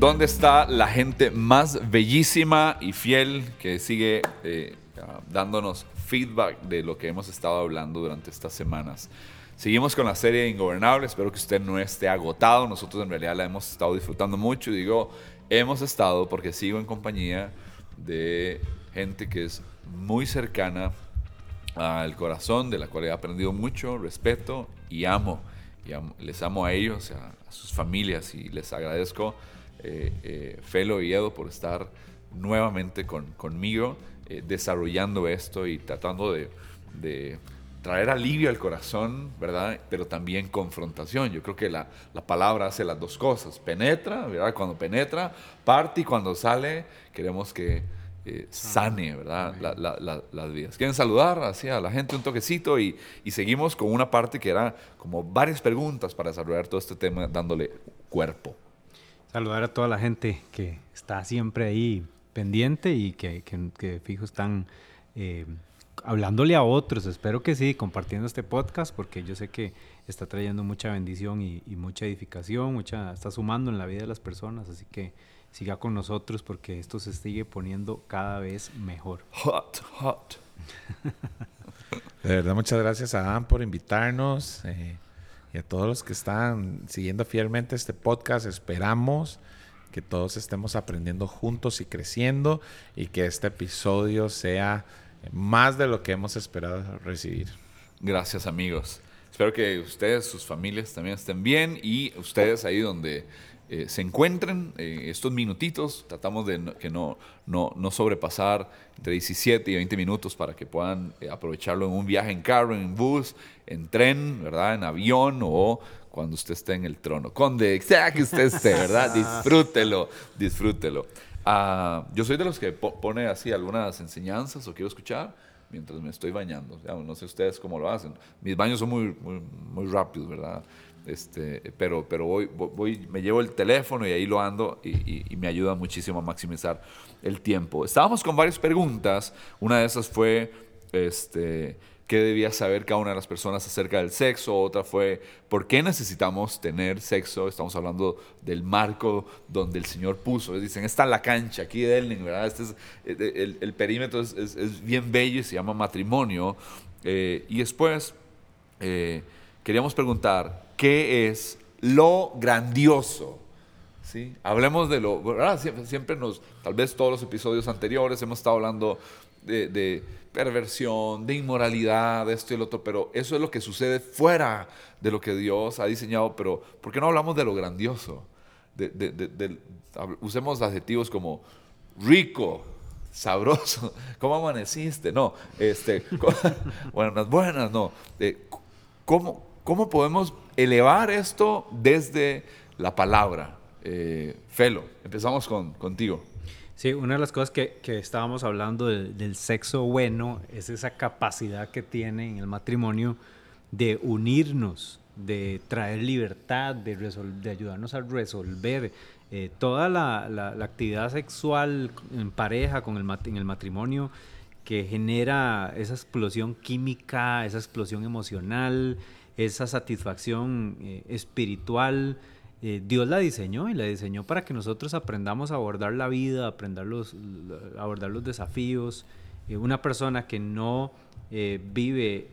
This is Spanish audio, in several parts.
¿Dónde está la gente más bellísima y fiel que sigue eh, dándonos feedback de lo que hemos estado hablando durante estas semanas? Seguimos con la serie Ingobernable, espero que usted no esté agotado, nosotros en realidad la hemos estado disfrutando mucho y digo, hemos estado porque sigo en compañía de gente que es muy cercana al corazón, de la cual he aprendido mucho, respeto y amo. Y les amo a ellos, a, a sus familias y les agradezco eh, eh, Felo y Edo por estar nuevamente con, conmigo eh, desarrollando esto y tratando de, traer alivio al corazón, ¿verdad? Pero también confrontación. Yo creo que la, palabra hace las dos cosas. Penetra, ¿verdad? Cuando penetra, parte y cuando sale, queremos que sane, ¿verdad? las vidas. ¿Quieren saludar así a la gente un toquecito? Y, y seguimos con una parte que era como varias preguntas para desarrollar todo este tema dándole cuerpo. Saludar a toda la gente que está siempre ahí pendiente y que, que, fijo están eh, hablándole a otros. Espero que sí, compartiendo este podcast porque yo sé que está trayendo mucha bendición y, mucha edificación, mucha, está sumando en la vida de las personas. Así que siga con nosotros porque esto se sigue poniendo cada vez mejor. Hot, hot. de verdad, muchas gracias a Adam por invitarnos. Eh, y a todos los que están siguiendo fielmente este podcast. Esperamos que todos estemos aprendiendo juntos y creciendo y que este episodio sea más de lo que hemos esperado recibir. Gracias amigos. Espero que ustedes, sus familias también estén bien y ustedes ahí donde eh, se encuentren eh, estos minutitos. Tratamos de que no, no, no, sobrepasar entre 17 y 20 minutos para que puedan eh, aprovecharlo en un viaje en carro, en bus, en tren, ¿verdad? En avión o cuando usted esté en el trono. Conde, sea que usted esté, ¿verdad? disfrútelo, disfrútelo. Ah, yo soy de los que pone así algunas enseñanzas o quiero escuchar mientras me estoy bañando. no sé ustedes cómo lo hacen. Mis baños son muy, muy, muy rápidos, ¿verdad? Este, pero pero voy, voy, me llevo el teléfono y ahí lo ando y, me ayuda muchísimo a maximizar el tiempo. Estábamos con varias preguntas. Una de esas fue, este, ¿qué debía saber cada una de las personas acerca del sexo? Otra fue, ¿por qué necesitamos tener sexo? Estamos hablando del marco donde el Señor puso. Dicen, está la cancha aquí de Elning, ¿verdad? Este es, eh, el, perímetro es, es, bien bello y se llama matrimonio. Eh, y después eh, queríamos preguntar, qué es lo grandioso. ¿sí? Hablemos de lo, Siempre, nos, tal vez todos los episodios anteriores hemos estado hablando de, perversión, de inmoralidad, de esto y lo otro, pero eso es lo que sucede fuera de lo que Dios ha diseñado, pero ¿por qué no hablamos de lo grandioso? usemos adjetivos como rico, sabroso, ¿cómo amaneciste? No, este, buenas, buenas, no. ¿cómo, ¿Cómo podemos elevar esto desde la palabra? Eh, Felo, empezamos con, contigo. Sí, una de las cosas que, que estábamos hablando del sexo bueno es esa capacidad que tiene en el matrimonio de unirnos, de traer libertad, de, de ayudarnos a resolver eh, toda la, la, actividad sexual en pareja, con el, en el matrimonio, que genera esa explosión química, esa explosión emocional, esa satisfacción eh, espiritual. Eh, Dios la diseñó y la diseñó para que nosotros aprendamos a abordar la vida, aprender los, abordar los desafíos. Eh, una persona que no vive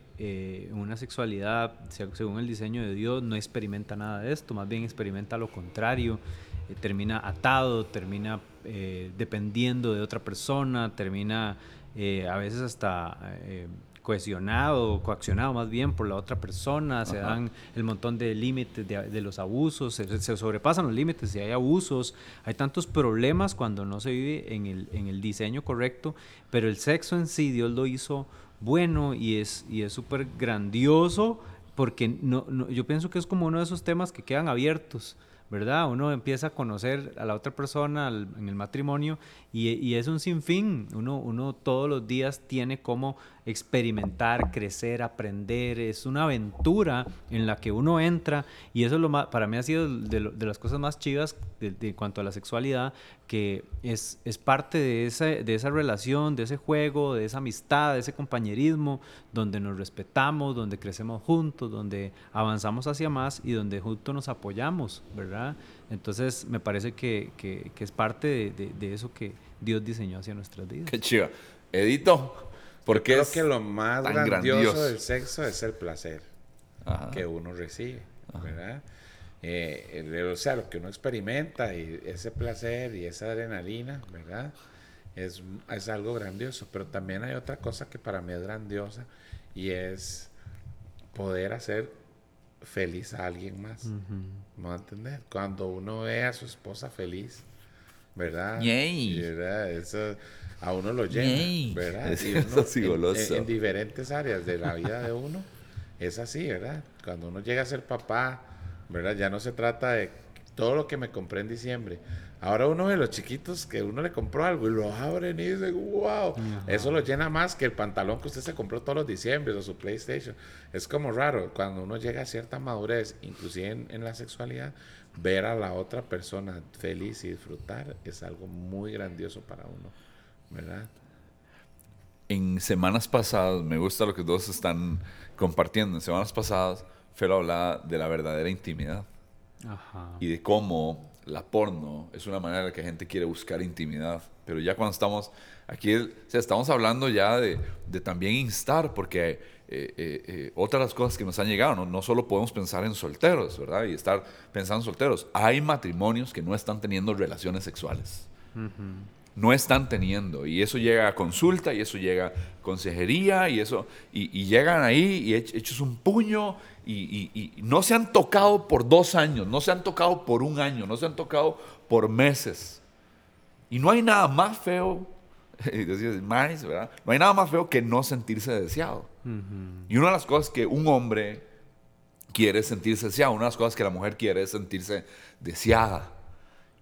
una sexualidad según el diseño de Dios no experimenta nada de esto, más bien experimenta lo contrario, termina atado, termina dependiendo de otra persona, termina a veces hasta cohesionado, coaccionado más bien por la otra persona, se dan el montón de límites de, los abusos, se, sobrepasan los límites y hay abusos, hay tantos problemas cuando no se vive en el, en el diseño correcto, pero el sexo en sí Dios lo hizo bueno y es y es súper grandioso porque no, yo pienso que es como uno de esos temas que quedan abiertos. ¿verdad? Uno empieza a conocer a la otra persona en el matrimonio y, es un sinfín. Uno, uno todos los días tiene como experimentar, crecer, aprender. Es una aventura en la que uno entra y eso es lo más, para mí ha sido de, las cosas más chivas de, cuanto a la sexualidad, que es, es parte de esa, de esa relación, de ese juego, de esa amistad, de ese compañerismo, donde nos respetamos, donde crecemos juntos, donde avanzamos hacia más y donde juntos nos apoyamos, ¿verdad? Entonces me parece que, que, es parte de, de, eso que Dios diseñó hacia nuestras vidas. Qué chido. Edito, porque creo que lo más grandioso del sexo es el placer que uno recibe, ¿verdad? Eh, o sea, lo que uno experimenta y ese placer y esa adrenalina, ¿verdad? Es, es, algo grandioso, pero también hay otra cosa que para mí es grandiosa y es poder hacer feliz a alguien más. ¿No entender? Cuando uno ve a su esposa feliz, ¿verdad? ¿verdad? Eso a uno lo llena, ¿verdad? en, en, diferentes áreas de la vida de uno es así, ¿verdad? Cuando uno llega a ser papá, ¿verdad? Ya no se trata de todo lo que me compré en diciembre. Ahora uno de los chiquitos que uno le compró algo y lo abren y dice, wow, eso lo llena más que el pantalón que usted se compró todos los diciembre o su PlayStation. Es como raro, cuando uno llega a cierta madurez, inclusive en, la sexualidad, ver a la otra persona feliz y disfrutar es algo muy grandioso para uno, ¿verdad? En semanas pasadas, me gusta lo que todos están compartiendo, en semanas pasadas, Felo hablaba de la verdadera intimidad. Y de cómo la porno es una manera en la que la gente quiere buscar intimidad. Pero ya cuando estamos aquí, o sea, estamos hablando ya de, de también instar, porque eh, eh, eh, otras las cosas que nos han llegado, ¿no? no solo podemos pensar en solteros, ¿verdad? Y estar pensando en solteros. Hay matrimonios que no están teniendo relaciones sexuales no están teniendo. Y eso llega a consulta, y eso llega a consejería, y eso, y, llegan ahí y hechos un puño, y, no se han tocado por dos años, no se han tocado por un año, no se han tocado por meses. Y no hay nada más feo, más, ¿verdad? No hay nada más feo que no sentirse deseado. Y una de las cosas que un hombre quiere es sentirse deseado, una de las cosas que la mujer quiere es sentirse deseada.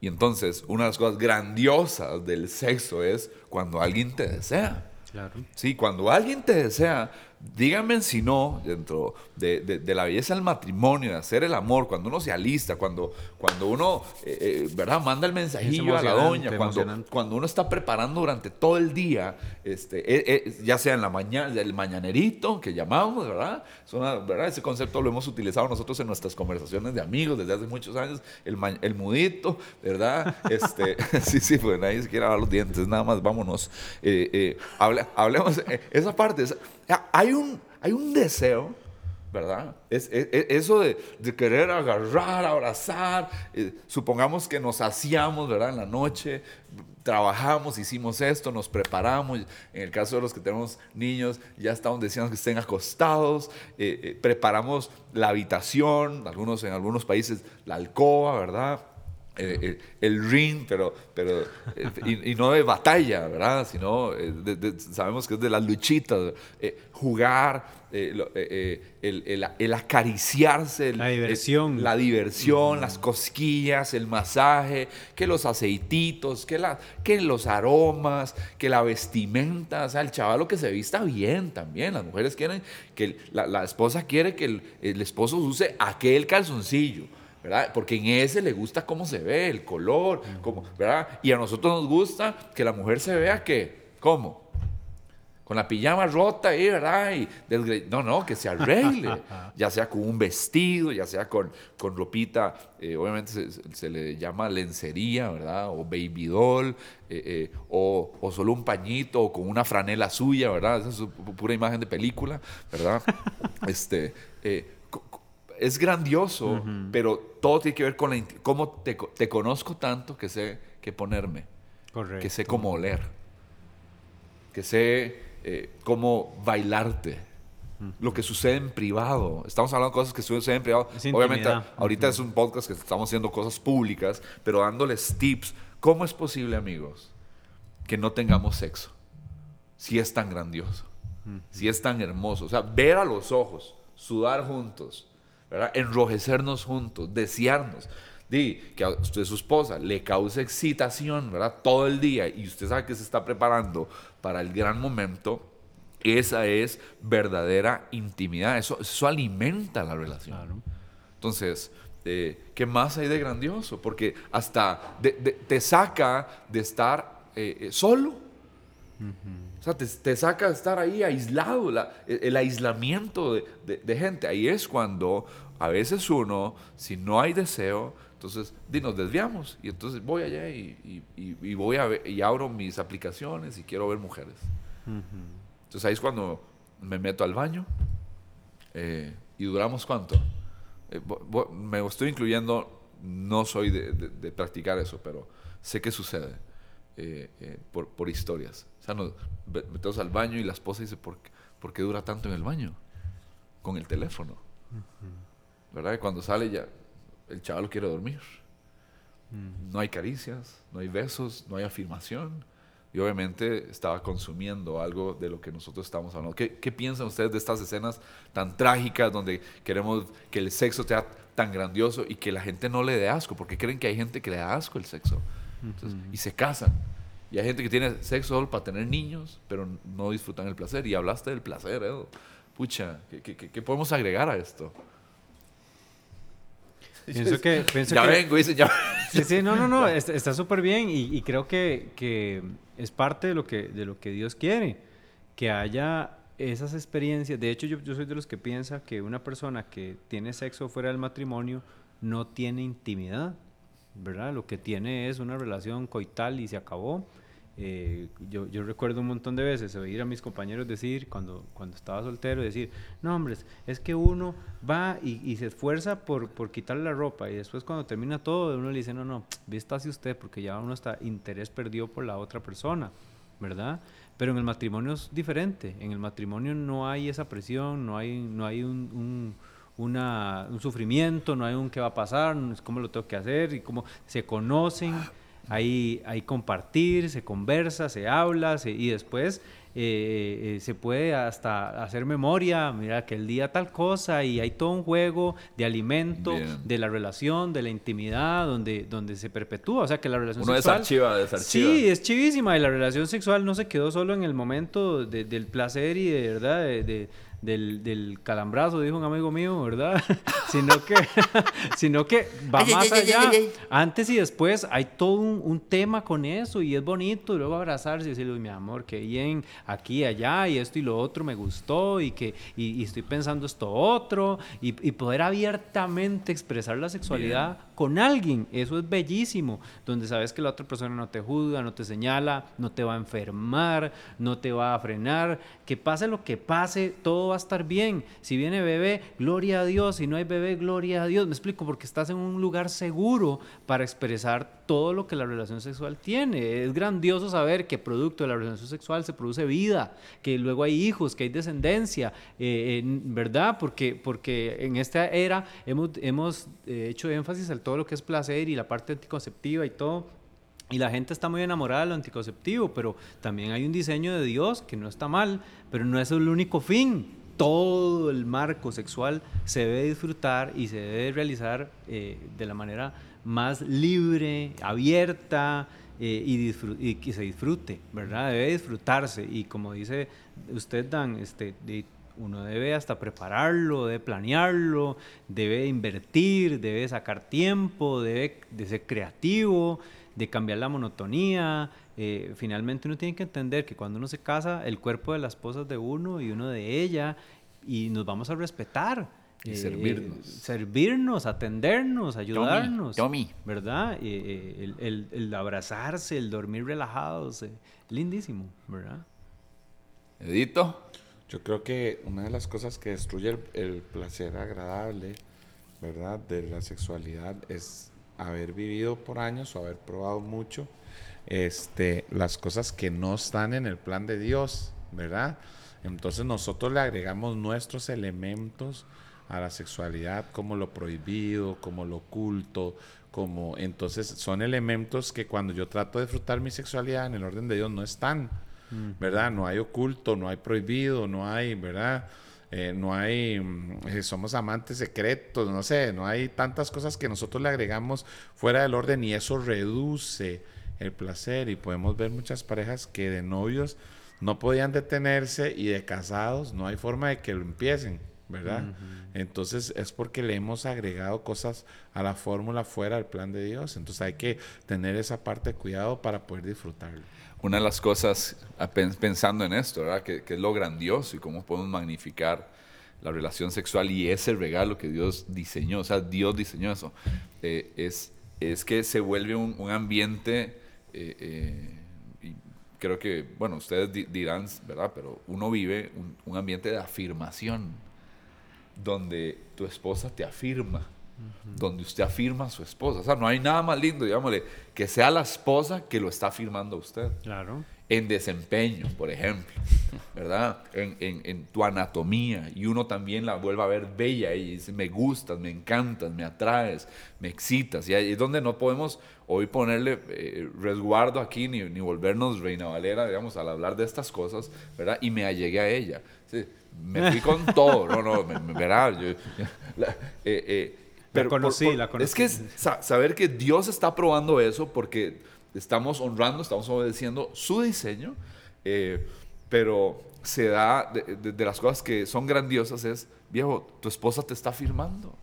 Y entonces, una de las cosas grandiosas del sexo es cuando alguien te desea. Claro. Sí, cuando alguien te desea, díganme si no, dentro de, de, la belleza del matrimonio, de hacer el amor, cuando uno se alista, cuando, cuando uno, eh, eh, ¿verdad? Manda el mensajillo a la doña, cuando, cuando uno está preparando durante todo el día, este, eh, ya sea en la mañana, el mañanerito que llamamos, ¿verdad? ¿verdad? Ese concepto lo hemos utilizado nosotros en nuestras conversaciones de amigos desde hace muchos años, el, el mudito, ¿verdad? Este, sí, sí, pues nadie se quiere lavar los dientes, nada más, vámonos. Hable, hablemos, esa parte, hay un, hay un deseo, ¿verdad? Es, eso de, querer agarrar, abrazar, eh, supongamos que nos hacíamos, ¿verdad? En la noche, trabajamos, hicimos esto, nos preparamos. En el caso de los que tenemos niños, ya estamos diciendo que estén acostados, eh, eh, preparamos la habitación, algunos en algunos países la alcoba, ¿verdad? El ring, pero, pero y, no de batalla, ¿verdad? Sino sabemos que es de las luchitas, jugar, el, el, acariciarse, la diversión, la diversión, las cosquillas, el masaje, que los aceititos, que, la, que los aromas, que la vestimenta, o sea, el chaval que se vista bien también, las mujeres quieren que la, la esposa quiere que el esposo use aquel calzoncillo ¿verdad? Porque en ese le gusta cómo se ve, el color, cómo, ¿verdad? Y a nosotros nos gusta que la mujer se vea que, ¿cómo? Con la pijama rota ahí, ¿verdad? Y no, no, que se arregle, ya sea con un vestido, ya sea con, con ropita, eh, obviamente se, le llama lencería, ¿verdad? O baby doll, eh, eh, o, o, solo un pañito, o con una franela suya, ¿verdad? Esa es pura imagen de película, ¿verdad? este, es grandioso, pero todo tiene que ver con la, cómo te, conozco tanto que sé qué ponerme, Correcto. que sé cómo oler, que sé eh, cómo bailarte. Lo que sucede en privado. Estamos hablando de cosas que suceden en privado. Obviamente, ahorita es un podcast que estamos haciendo cosas públicas, pero dándoles tips. ¿Cómo es posible, amigos, que no tengamos sexo? Si es tan grandioso, si es tan hermoso. O sea, ver a los ojos, sudar juntos, Enrojecernos juntos, desearnos. Di que a usted, su esposa, le cause excitación, ¿verdad? Todo el día y usted sabe que se está preparando para el gran momento. esa es verdadera intimidad. Eso, eso alimenta la relación. Entonces, eh, ¿qué más hay de grandioso? Porque hasta te saca de estar eh, O sea, te, saca de estar ahí aislado, el, aislamiento de, gente. Ahí es cuando a veces uno, si no hay deseo, entonces nos desviamos. Y entonces voy allá y, voy a ver, y abro mis aplicaciones y quiero ver mujeres. Entonces ahí es cuando me meto al baño eh, y duramos cuánto. Eh, me estoy incluyendo, no soy de, practicar eso, pero sé que sucede eh, por, historias. O sea, nos metemos al baño y la esposa dice, ¿por, ¿por qué dura tanto en el baño? Con el teléfono. ¿Verdad? Y cuando sale ya, el chaval quiere dormir. No hay caricias, no hay besos, no hay afirmación y obviamente estaba consumiendo algo de lo que nosotros estamos hablando. ¿Qué, piensan ustedes de estas escenas tan trágicas donde queremos que el sexo sea tan grandioso y que la gente no le dé asco? Porque creen que hay gente que le da asco el sexo y se casan. Y hay gente que tiene sexo solo para tener niños, pero no disfrutan el placer. Y hablaste del placer, Edo. Pucha, ¿qué, podemos agregar a esto? Pienso que... ya vengo, dice, ya. Sí, sí, no, no, no, está súper bien y, y, creo que, que es parte de lo que, de lo que Dios quiere, que haya esas experiencias. De hecho, yo, yo, soy de los que piensa que una persona que tiene sexo fuera del matrimonio no tiene intimidad, ¿verdad? Lo que tiene es una relación coital y se acabó. Eh, yo, recuerdo un montón de veces oír a mis compañeros decir, cuando, cuando estaba soltero, decir, no, hombres, es que uno va y, se esfuerza por, por la ropa y después cuando termina todo, uno le dice, no, no, hacia usted porque ya uno está interés perdido por la otra persona, ¿verdad? Pero en el matrimonio es diferente, en el matrimonio no hay esa presión, no hay, no hay un una, un sufrimiento, no hay un qué va a pasar, cómo lo tengo que hacer y cómo se conocen hay, hay compartir, se conversa, se habla y después eh, eh, se puede hasta hacer memoria, mira que el día tal cosa y hay todo un juego de alimento, de la relación, de la intimidad, donde, donde se perpetúa, o sea que la relación Uno sexual... desarchiva, desarchiva. Sí, es chivísima y la relación sexual no se quedó solo en el momento del placer y de verdad de del, del calambrazo, dijo un amigo mío, ¿verdad? sino, que, sino que va más allá. Antes y después hay todo un, tema con eso y es bonito. Y luego abrazarse y decirle, mi amor, que bien, aquí, allá, y esto y lo otro me gustó y que y, estoy pensando esto otro. Y, poder abiertamente expresar la sexualidad con alguien, eso es bellísimo. Donde sabes que la otra persona no te juzga, no te señala, no te va a enfermar, no te va a frenar. Que pase lo que pase, todo va a estar bien. Si viene bebé, gloria a Dios. Si no hay bebé, gloria a Dios. Me explico, porque estás en un lugar seguro para expresar todo lo que la relación sexual tiene. Es grandioso saber que producto de la relación sexual se produce vida, que luego hay hijos, que hay descendencia, eh, ¿verdad? Porque, porque en esta era hemos, hemos eh, hecho énfasis en todo lo que es placer y la parte anticonceptiva y todo. Y la gente está muy enamorada de lo anticonceptivo, pero también hay un diseño de Dios que no está mal, pero no es el único fin todo el marco sexual se debe disfrutar y se debe realizar eh, de la manera más libre, abierta eh, y, que se disfrute, ¿verdad? Debe disfrutarse y como dice usted, Dan, este, uno debe hasta prepararlo, debe planearlo, debe invertir, debe sacar tiempo, debe de ser creativo, de cambiar la monotonía, eh, finalmente uno tiene que entender que cuando uno se casa, el cuerpo de la esposa es de uno y uno de ella, y nos vamos a respetar. Y eh, servirnos. servirnos, atendernos, ayudarnos. Tommy. ¿Verdad? Eh, el, el, abrazarse, el dormir relajados. lindísimo, ¿verdad? Edito. Yo creo que una de las cosas que destruye el, placer agradable, ¿verdad? De la sexualidad es haber vivido por años o haber probado mucho este, las cosas que no están en el plan de Dios, ¿verdad? Entonces nosotros le agregamos nuestros elementos a la sexualidad, como lo prohibido, como lo oculto, como entonces son elementos que cuando yo trato de disfrutar mi sexualidad en el orden de Dios no están, ¿verdad? No hay oculto, no hay prohibido, no hay, ¿verdad? Eh, no hay, mm, somos amantes secretos, no sé, no hay tantas cosas que nosotros le agregamos fuera del orden y eso reduce el placer y podemos ver muchas parejas que de novios no podían detenerse y de casados no hay forma de que lo empiecen, ¿verdad? Entonces es porque le hemos agregado cosas a la fórmula fuera del plan de Dios. Entonces hay que tener esa parte de cuidado para poder disfrutarlo. Una de las cosas, pensando en esto, ¿verdad? Que, que es lo grandioso y cómo podemos magnificar la relación sexual y ese regalo que Dios diseñó, o sea, Dios diseñó eso, eh, es, es que se vuelve un, ambiente, eh, eh, creo que, bueno, ustedes dirán, ¿verdad? Pero uno vive un, ambiente de afirmación, donde tu esposa te afirma, donde usted afirma a su esposa. O sea, no hay nada más lindo, digámosle, que sea la esposa que lo está afirmando a usted. Claro en desempeño, por ejemplo, ¿verdad? En, en, tu anatomía y uno también la vuelve a ver bella y dice, me gustas, me encantas, me atraes, me excitas. Y ahí es donde no podemos hoy ponerle eh, resguardo aquí ni, ni, volvernos reina valera, digamos, al hablar de estas cosas, ¿verdad? Y me allegué a ella. Me fui con todo, no, no, me, la, eh, eh, pero conocí, la conocí. Es que saber que Dios está probando eso porque estamos honrando, estamos obedeciendo su diseño, eh, pero se da de, las cosas que son grandiosas es, viejo, tu esposa te está firmando.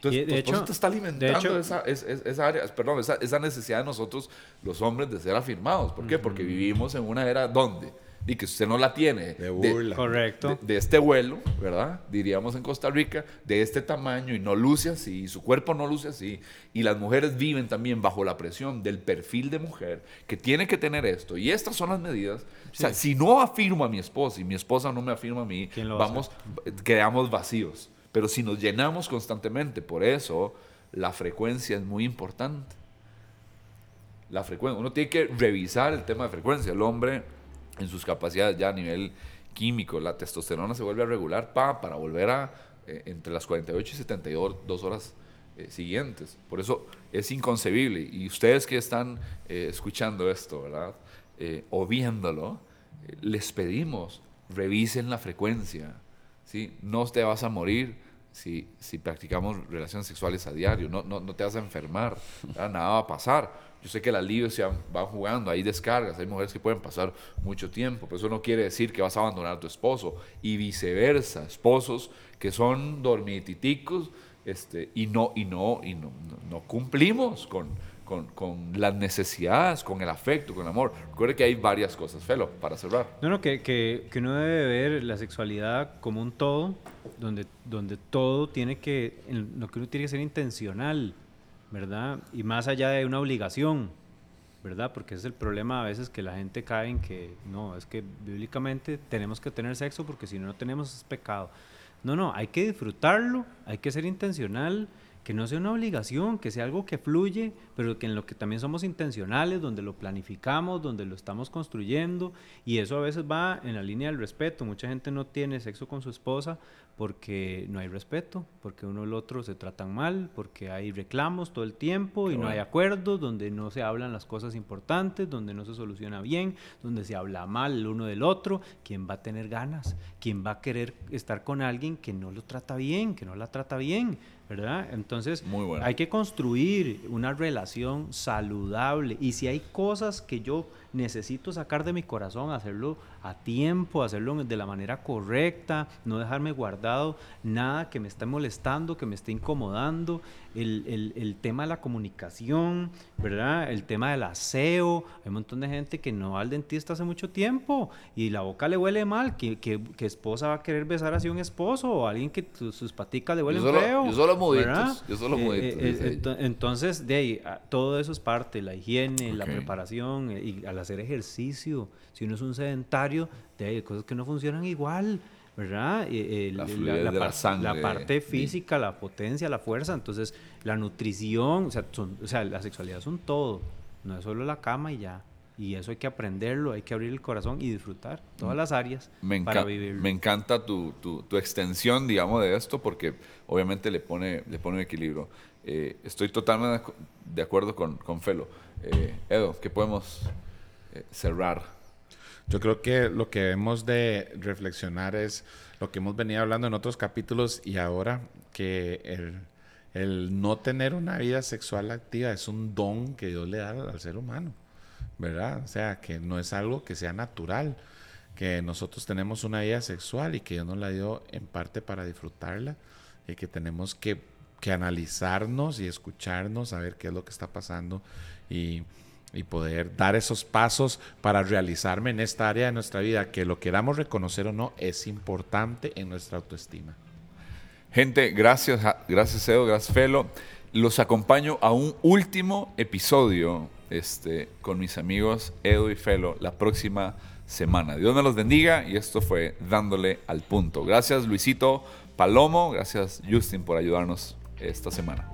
Tu, tu esposa te está alimentando esa, esa, área, perdón, esa, esa, necesidad de nosotros, los hombres, de ser afirmados. ¿Por qué? Porque vivimos en una era donde y que usted no la tiene de, burla. Correcto. De, este vuelo, ¿verdad? Diríamos en Costa Rica, de este tamaño y no luce así, su cuerpo no luce así, y las mujeres viven también bajo la presión del perfil de mujer que tiene que tener esto, y estas son las medidas. O sea, si no afirmo a mi esposa y mi esposa no me afirma a mí, vamos, quedamos vacíos. Pero si nos llenamos constantemente, por eso la frecuencia es muy importante. La frecuencia, uno tiene que revisar el tema de frecuencia. El hombre en sus capacidades ya a nivel químico. La testosterona se vuelve a regular pa, para volver a eh, entre las 48 y 72 horas eh, siguientes. Por eso es inconcebible. Y ustedes que están eh, escuchando esto, ¿verdad? o viéndolo, les pedimos, revisen la frecuencia. ¿sí? No te vas a morir si, si practicamos relaciones sexuales a diario. No, no, no te vas a enfermar. Nada va a pasar yo sé que el alivio se van jugando, hay descargas, hay mujeres que pueden pasar mucho tiempo, pero eso no quiere decir que vas a abandonar a tu esposo y viceversa, esposos que son dormititicos este, y no y no y no, no, cumplimos con, con, las necesidades, con el afecto, con el amor. Recuerde que hay varias cosas, Felo, para cerrar. No, no, que, que, que, uno debe ver la sexualidad como un todo, donde, donde todo tiene que, lo que uno tiene que ser intencional ¿verdad? Y más allá de una obligación, ¿verdad? Porque es el problema a veces que la gente cae en que no, es que bíblicamente tenemos que tener sexo porque si no, no tenemos es pecado. No, no, hay que disfrutarlo, hay que ser intencional, que no sea una obligación, que sea algo que fluye, pero que en lo que también somos intencionales, donde lo planificamos, donde lo estamos construyendo, y eso a veces va en la línea del respeto. Mucha gente no tiene sexo con su esposa porque no hay respeto, porque uno y el otro se tratan mal, porque hay reclamos todo el tiempo y no hay acuerdos, donde no se hablan las cosas importantes, donde no se soluciona bien, donde se habla mal el uno del otro. ¿Quién va a tener ganas? ¿Quién va a querer estar con alguien que no lo trata bien, que no la trata bien? ¿Verdad? Entonces, hay que construir una relación saludable y si hay cosas que yo necesito sacar de mi corazón, hacerlo a tiempo, hacerlo de la manera correcta, no dejarme guardado nada que me esté molestando, que me esté incomodando, el, el, tema de la comunicación, ¿verdad? El tema del aseo, hay un montón de gente que no va al dentista hace mucho tiempo y la boca le huele mal, que, que, esposa va a querer besar así a un esposo o alguien que sus paticas le huelen feo. Yo solo moditos, yo solo eh, eh, entonces, de ahí, todo eso es parte, la higiene, la preparación y a la hacer ejercicio. Si uno es un sedentario, hay cosas que no funcionan igual. ¿verdad? la, la, parte física, la potencia, la fuerza, entonces la nutrición, o sea, o sea, la sexualidad es un todo, no es solo la cama y ya. Y eso hay que aprenderlo, hay que abrir el corazón y disfrutar todas las áreas me para vivirlo. Me encanta tu, tu, tu, extensión, digamos, de esto, porque obviamente le pone, le pone un equilibrio. Eh, estoy totalmente de acuerdo con, con Felo. Eh, Edo, ¿qué podemos eh, cerrar. Yo creo que lo que hemos de reflexionar es lo que hemos venido hablando en otros capítulos y ahora que el, el no tener una vida sexual activa es un don que Dios le da al ser humano. ¿verdad? O sea, que no es algo que sea natural, que nosotros tenemos una vida sexual y que Dios nos la dio en parte para disfrutarla y que tenemos que, que analizarnos y escucharnos, saber qué es lo que está pasando y, y poder dar esos pasos para realizarme en esta área de nuestra vida, que lo queramos reconocer o no, es importante en nuestra autoestima. Gente, gracias, gracias Edo, gracias Felo. Los acompaño a un último episodio este, con mis amigos Edo y Felo la próxima semana. Dios me los bendiga y esto fue dándole al punto. Gracias Luisito Palomo, gracias Justin por ayudarnos esta semana.